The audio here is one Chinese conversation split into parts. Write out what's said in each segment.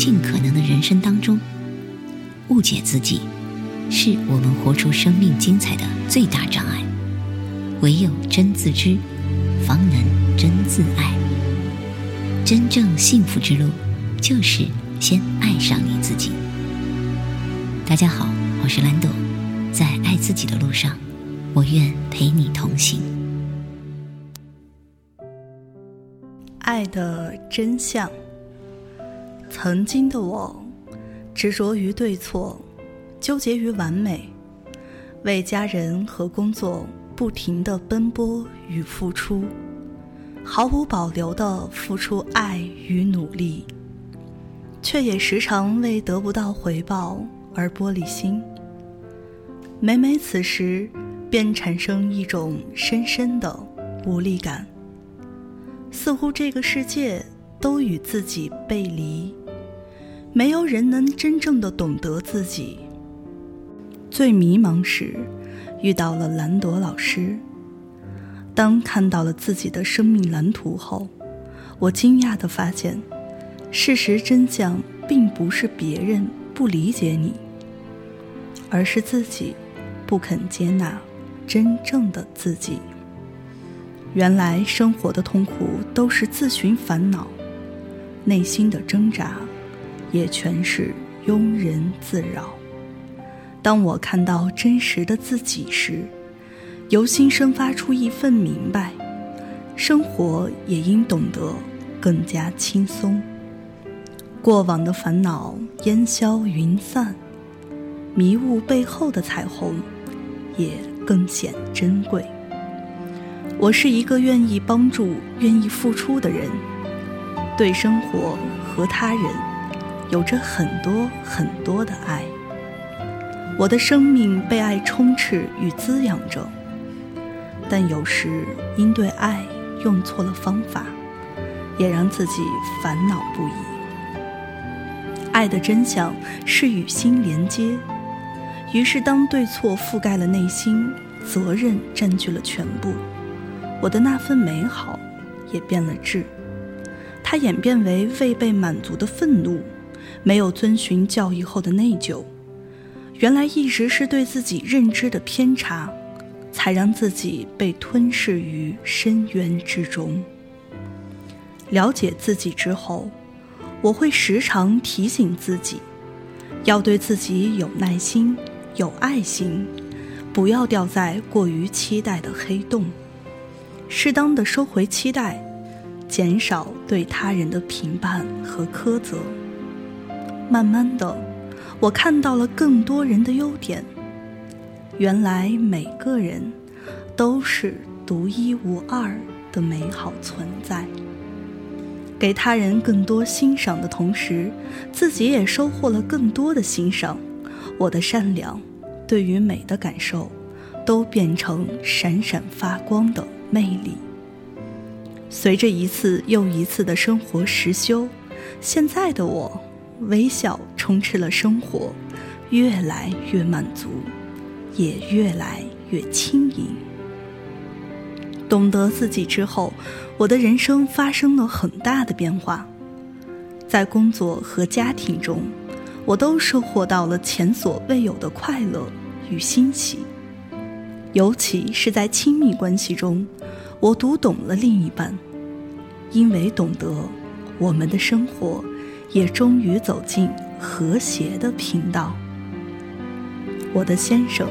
尽可能的人生当中，误解自己，是我们活出生命精彩的最大障碍。唯有真自知，方能真自爱。真正幸福之路，就是先爱上你自己。大家好，我是兰朵，在爱自己的路上，我愿陪你同行。爱的真相。曾经的我，执着于对错，纠结于完美，为家人和工作不停的奔波与付出。毫无保留地付出爱与努力，却也时常为得不到回报而玻璃心。每每此时，便产生一种深深的无力感，似乎这个世界都与自己背离，没有人能真正的懂得自己。最迷茫时，遇到了兰朵老师。当看到了自己的生命蓝图后，我惊讶地发现，事实真相并不是别人不理解你，而是自己不肯接纳真正的自己。原来生活的痛苦都是自寻烦恼，内心的挣扎也全是庸人自扰。当我看到真实的自己时，由心生发出一份明白，生活也应懂得更加轻松。过往的烦恼烟消云散，迷雾背后的彩虹也更显珍贵。我是一个愿意帮助、愿意付出的人，对生活和他人有着很多很多的爱。我的生命被爱充斥与滋养着。但有时因对爱用错了方法，也让自己烦恼不已。爱的真相是与心连接，于是当对错覆盖了内心，责任占据了全部，我的那份美好也变了质。它演变为未被满足的愤怒，没有遵循教育后的内疚。原来一直是对自己认知的偏差。才让自己被吞噬于深渊之中。了解自己之后，我会时常提醒自己，要对自己有耐心、有爱心，不要掉在过于期待的黑洞，适当的收回期待，减少对他人的评判和苛责。慢慢的，我看到了更多人的优点。原来每个人都是独一无二的美好存在，给他人更多欣赏的同时，自己也收获了更多的欣赏。我的善良，对于美的感受，都变成闪闪发光的魅力。随着一次又一次的生活实修，现在的我，微笑充斥了生活，越来越满足。也越来越轻盈。懂得自己之后，我的人生发生了很大的变化，在工作和家庭中，我都收获到了前所未有的快乐与欣喜。尤其是在亲密关系中，我读懂了另一半，因为懂得，我们的生活也终于走进和谐的频道。我的先生，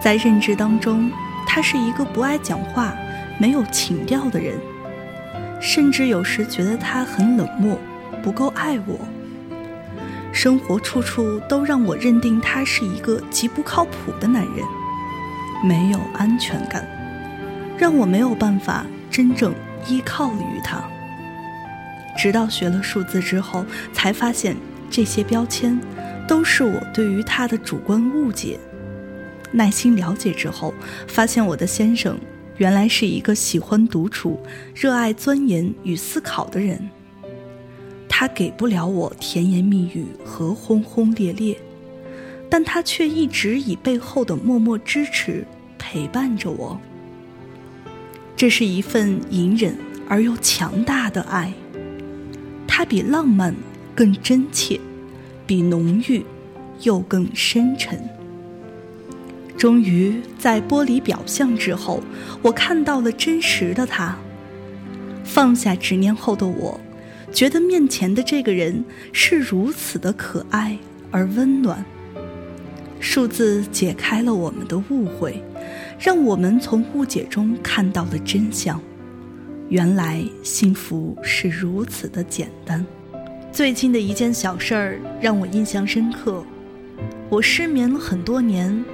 在认知当中，他是一个不爱讲话、没有情调的人，甚至有时觉得他很冷漠，不够爱我。生活处处都让我认定他是一个极不靠谱的男人，没有安全感，让我没有办法真正依靠于他。直到学了数字之后，才发现这些标签。都是我对于他的主观误解。耐心了解之后，发现我的先生原来是一个喜欢独处、热爱钻研与思考的人。他给不了我甜言蜜语和轰轰烈烈，但他却一直以背后的默默支持陪伴着我。这是一份隐忍而又强大的爱，它比浪漫更真切，比浓郁又更深沉。终于在剥离表象之后，我看到了真实的他。放下执念后的我，觉得面前的这个人是如此的可爱而温暖。数字解开了我们的误会，让我们从误解中看到了真相。原来幸福是如此的简单。最近的一件小事儿让我印象深刻。我失眠了很多年，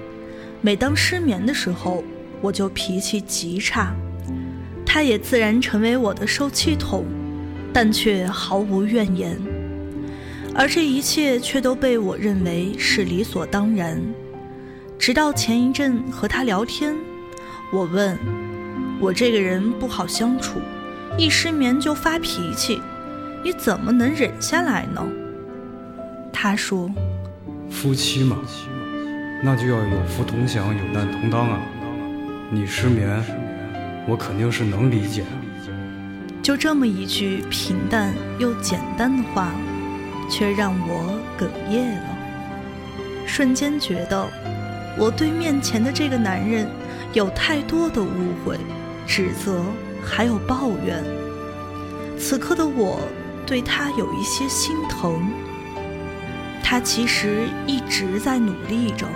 每当失眠的时候，我就脾气极差。他也自然成为我的受气筒，但却毫无怨言。而这一切却都被我认为是理所当然。直到前一阵和他聊天，我问：“我这个人不好相处，一失眠就发脾气，你怎么能忍下来呢？”他说：“夫妻嘛，那就要有福同享，有难同当啊。你失眠。”我肯定是能理解。就这么一句平淡又简单的话，却让我哽咽了。瞬间觉得，我对面前的这个男人有太多的误会、指责，还有抱怨。此刻的我对他有一些心疼。他其实一直在努力着，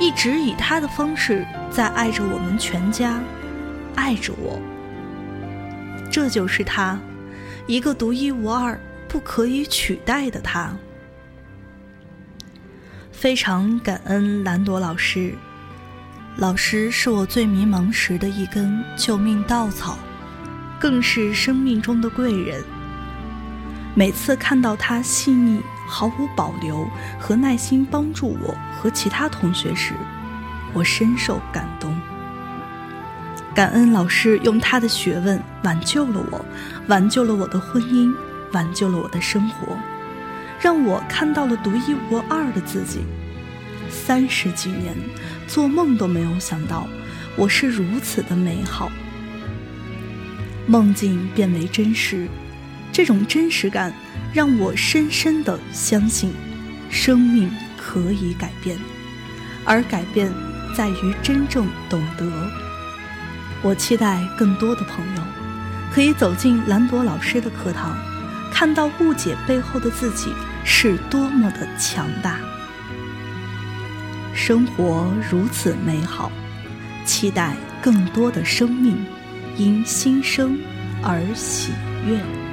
一直以他的方式在爱着我们全家。爱着我，这就是他，一个独一无二、不可以取代的他。非常感恩兰朵老师，老师是我最迷茫时的一根救命稻草，更是生命中的贵人。每次看到他细腻、毫无保留和耐心帮助我和其他同学时，我深受感动。感恩老师用他的学问挽救了我，挽救了我的婚姻，挽救了我的生活，让我看到了独一无二的自己。三十几年，做梦都没有想到，我是如此的美好。梦境变为真实，这种真实感让我深深的相信，生命可以改变，而改变在于真正懂得。我期待更多的朋友可以走进兰朵老师的课堂，看到误解背后的自己是多么的强大。生活如此美好，期待更多的生命因新生而喜悦。